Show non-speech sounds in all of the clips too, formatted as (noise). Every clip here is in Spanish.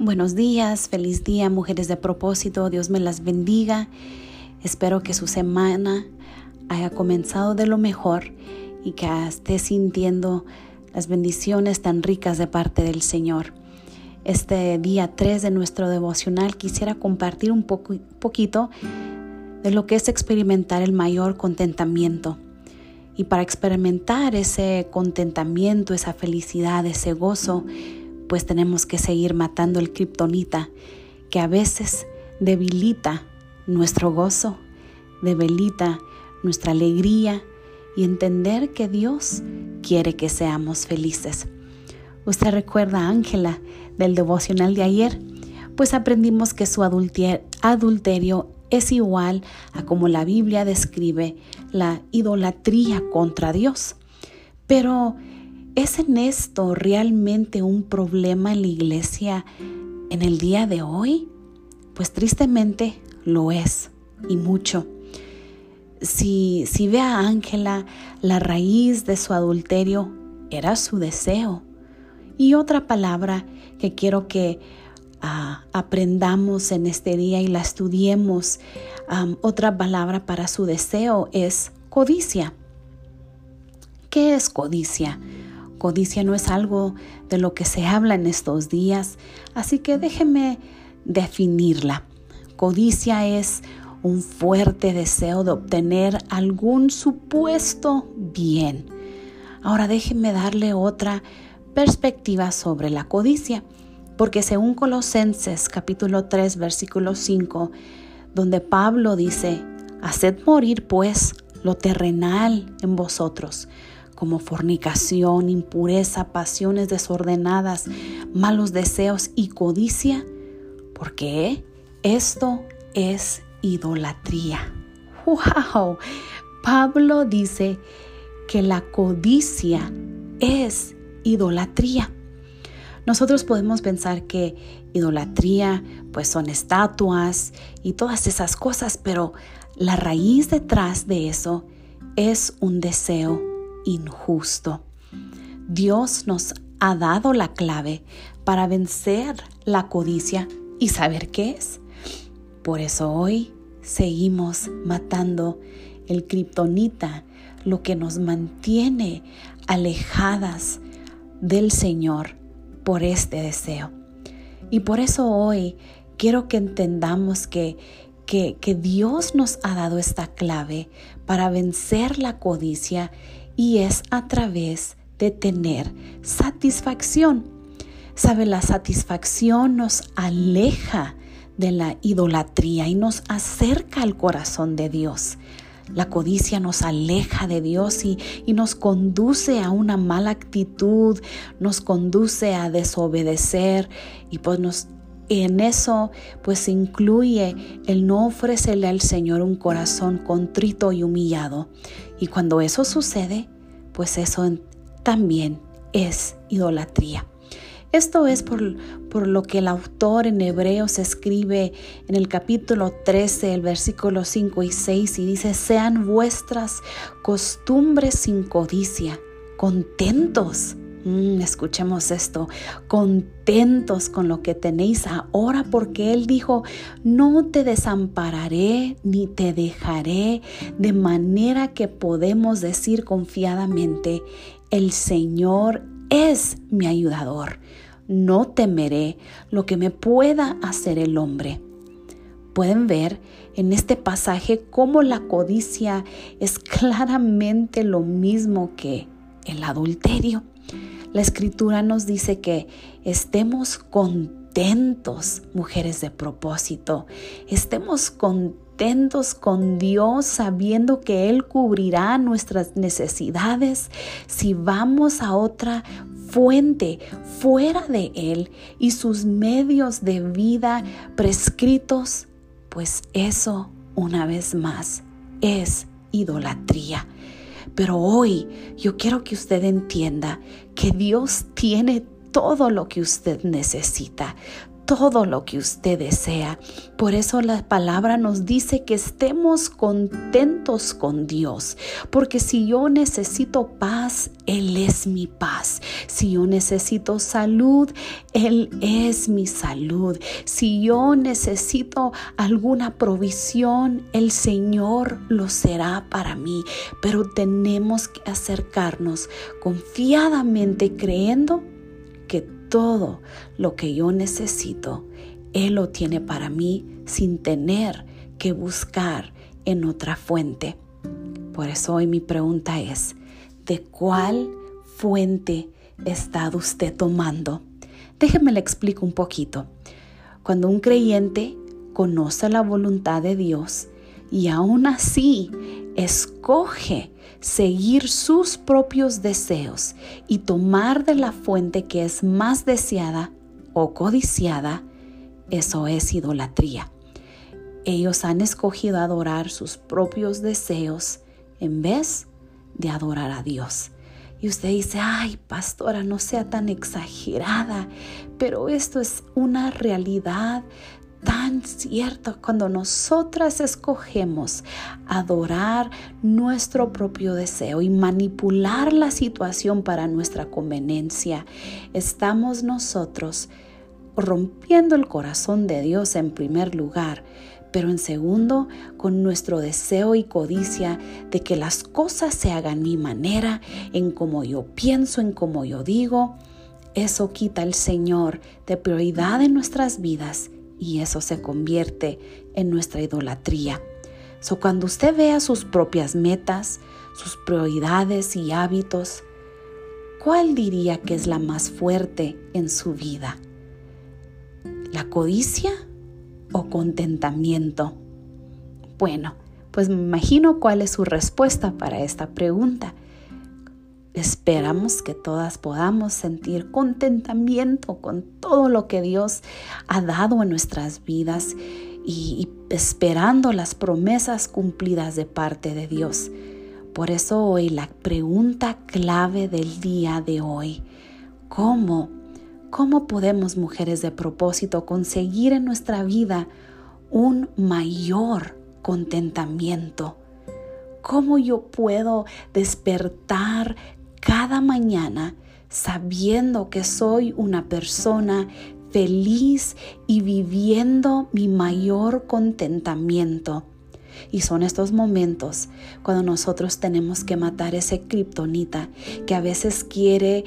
Buenos días, feliz día, mujeres de propósito, Dios me las bendiga. Espero que su semana haya comenzado de lo mejor y que esté sintiendo las bendiciones tan ricas de parte del Señor. Este día 3 de nuestro devocional quisiera compartir un poco, poquito de lo que es experimentar el mayor contentamiento. Y para experimentar ese contentamiento, esa felicidad, ese gozo, pues tenemos que seguir matando el kriptonita que a veces debilita nuestro gozo, debilita nuestra alegría y entender que Dios quiere que seamos felices. Usted recuerda a Ángela del devocional de ayer, pues aprendimos que su adulterio es igual a como la Biblia describe la idolatría contra Dios. Pero ¿Es en esto realmente un problema en la iglesia en el día de hoy? Pues tristemente lo es y mucho. Si, si ve a Ángela, la raíz de su adulterio era su deseo. Y otra palabra que quiero que ah, aprendamos en este día y la estudiemos, otra palabra para su deseo es codicia. ¿Qué es codicia? Codicia no es algo de lo que se habla en estos días, así que déjeme definirla. Codicia es un fuerte deseo de obtener algún supuesto bien. Ahora déjeme darle otra perspectiva sobre la codicia, porque según Colosenses capítulo 3 versículo 5, donde Pablo dice, haced morir pues lo terrenal en vosotros, como fornicación, impureza, pasiones desordenadas, malos deseos y codicia, porque esto es idolatría. ¡Wow! Pablo dice que la codicia es idolatría. Nosotros podemos pensar que idolatría pues son estatuas y todas esas cosas, pero la raíz detrás de eso es un deseo injusto. Dios nos ha dado la clave para vencer la codicia y saber qué es. Por eso hoy seguimos matando el kriptonita, lo que nos mantiene alejadas del Señor por este deseo. Y por eso hoy quiero que entendamos que, que, que Dios nos ha dado esta clave para vencer la codicia y es a través de tener satisfacción. Sabe, la satisfacción nos aleja de la idolatría y nos acerca al corazón de Dios. La codicia nos aleja de Dios y, y, nos conduce a una mala actitud, nos conduce a desobedecer y pues nos, en eso pues incluye el no ofrecerle al Señor un corazón contrito y humillado. Y cuando eso sucede, pues eso también es idolatría. Esto es por, por, lo que el autor en Hebreos escribe en el capítulo 13, el versículo 5 y 6, y dice, sean vuestras costumbres sin codicia, contentos Mm, escuchemos esto, contentos con lo que tenéis ahora, porque Él dijo, no te desampararé ni te dejaré, de manera que podemos decir confiadamente, el Señor es mi ayudador, no temeré lo que me pueda hacer el hombre. Pueden ver en este pasaje cómo la codicia es claramente lo mismo que el adulterio. La escritura nos dice que estemos contentos, mujeres de propósito, estemos contentos con Dios sabiendo que Él cubrirá nuestras necesidades si vamos a otra fuente fuera de Él y sus medios de vida prescritos, pues eso una vez más es idolatría. Pero hoy yo quiero que usted entienda que Dios tiene todo lo que usted necesita. Todo lo que usted desea. Por eso la palabra nos dice que estemos contentos con Dios, porque si yo necesito paz, Él es mi paz. Si yo necesito salud, Él es mi salud. Si yo necesito alguna provisión, el Señor lo será para mí. Pero tenemos que acercarnos confiadamente creyendo todo lo que yo necesito, Él lo tiene para mí sin tener que buscar en otra fuente. Por eso hoy mi pregunta es, ¿de cuál fuente está usted tomando? Déjeme le explico un poquito. Cuando un creyente conoce la voluntad de Dios y aún así escoge seguir sus propios deseos y tomar de la fuente que es más deseada o codiciada, eso es idolatría. Ellos han escogido adorar sus propios deseos en vez de adorar a Dios. Y usted dice, ay, pastora, no sea tan exagerada, pero esto es una realidad tan cierto cuando nosotras escogemos adorar nuestro propio deseo y manipular la situación para nuestra conveniencia. Estamos nosotros rompiendo el corazón de Dios en primer lugar, pero en segundo, con nuestro deseo y codicia de que las cosas se hagan mi manera, en como yo pienso, en como yo digo, eso quita el Señor de prioridad en nuestras vidas y eso se convierte en nuestra idolatría. So, cuando usted vea sus propias metas, sus prioridades y hábitos, ¿cuál diría que es la más fuerte en su vida? ¿La codicia o contentamiento? Bueno, pues me imagino cuál es su respuesta para esta pregunta. Esperamos que todas podamos sentir contentamiento con todo lo que Dios ha dado en nuestras vidas y, esperando las promesas cumplidas de parte de Dios. Por eso hoy la pregunta clave del día de hoy, ¿cómo? ¿Cómo podemos mujeres de propósito conseguir en nuestra vida un mayor contentamiento? ¿Cómo yo puedo despertar cada mañana sabiendo que soy una persona feliz y viviendo mi mayor contentamiento y son estos momentos cuando nosotros tenemos que matar ese kriptonita que a veces quiere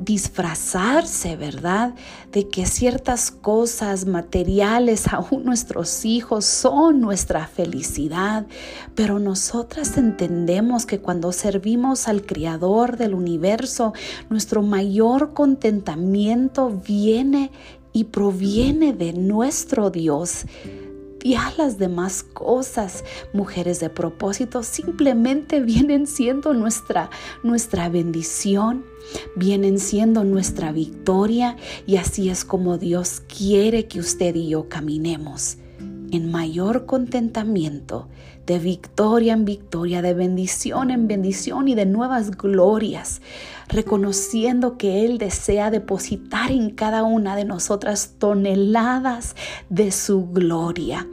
disfrazarse, ¿verdad? De que ciertas cosas materiales, (laughs) aún nuestros hijos, son nuestra felicidad. Pero nosotras entendemos que cuando servimos al Creador del universo, nuestro mayor contentamiento viene y proviene de nuestro Dios y a las demás cosas, mujeres de propósito, simplemente vienen siendo nuestra, nuestra bendición, vienen siendo nuestra victoria y así es como Dios quiere que usted y yo caminemos en mayor contentamiento, de victoria en victoria, de bendición en bendición y de nuevas glorias, reconociendo que Él desea depositar en cada una de nosotras toneladas de su gloria.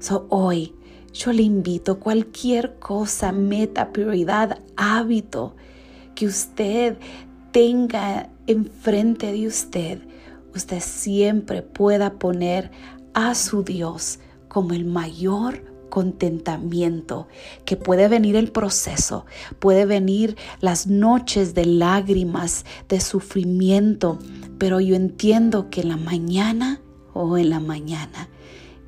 So, hoy yo le invito cualquier cosa, meta, prioridad, hábito que usted tenga enfrente de usted, usted siempre pueda poner a su Dios como el mayor contentamiento, que puede venir el proceso, puede venir las noches de lágrimas, de sufrimiento, pero yo entiendo que en la mañana o en la mañana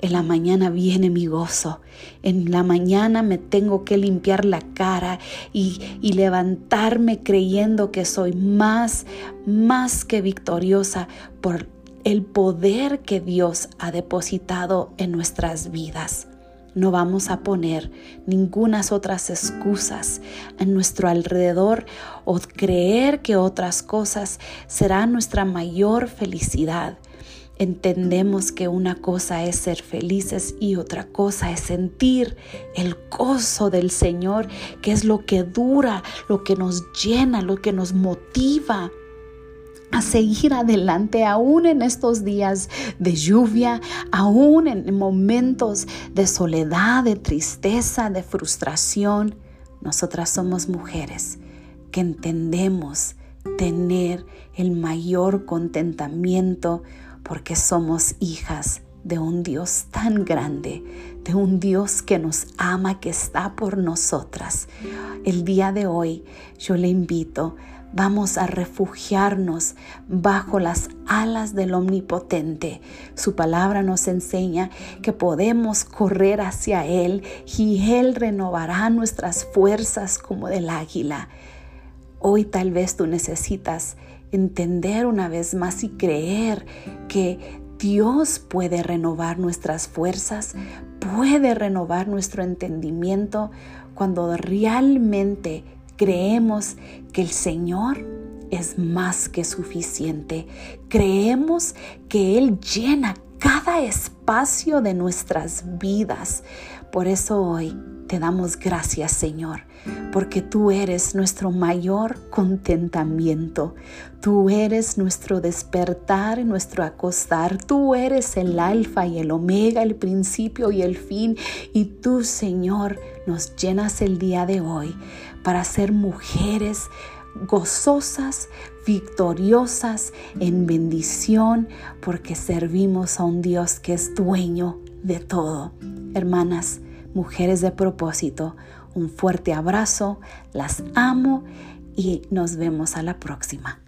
en la mañana viene mi gozo. En la mañana me tengo que limpiar la cara y, y, levantarme creyendo que soy más, más que victoriosa por el poder que Dios ha depositado en nuestras vidas. No vamos a poner ningunas otras excusas en nuestro alrededor o creer que otras cosas serán nuestra mayor felicidad. Entendemos que una cosa es ser felices y otra cosa es sentir el gozo del Señor, que es lo que dura, lo que nos llena, lo que nos motiva a seguir adelante aún en estos días de lluvia, aún en momentos de soledad, de tristeza, de frustración. Nosotras somos mujeres que entendemos tener el mayor contentamiento porque somos hijas de un Dios tan grande, de un Dios que nos ama, que está por nosotras. El día de hoy yo le invito Vamos a refugiarnos bajo las alas del Omnipotente. Su palabra nos enseña que podemos correr hacia Él y Él renovará nuestras fuerzas como del águila. Hoy tal vez tú necesitas entender una vez más y creer que Dios puede renovar nuestras fuerzas, puede renovar nuestro entendimiento cuando realmente Creemos que el Señor es más que suficiente. Creemos que Él llena cada espacio de nuestras vidas. Por eso hoy te damos gracias, Señor, porque tú eres nuestro mayor contentamiento. Tú eres nuestro despertar, nuestro acostar. Tú eres el alfa y el omega, el principio y el fin. Y tú, Señor, nos llenas el día de hoy para ser mujeres gozosas, victoriosas en bendición, porque servimos a un Dios que es dueño de todo. Hermanas, mujeres de propósito, un fuerte abrazo, las amo y nos vemos a la próxima.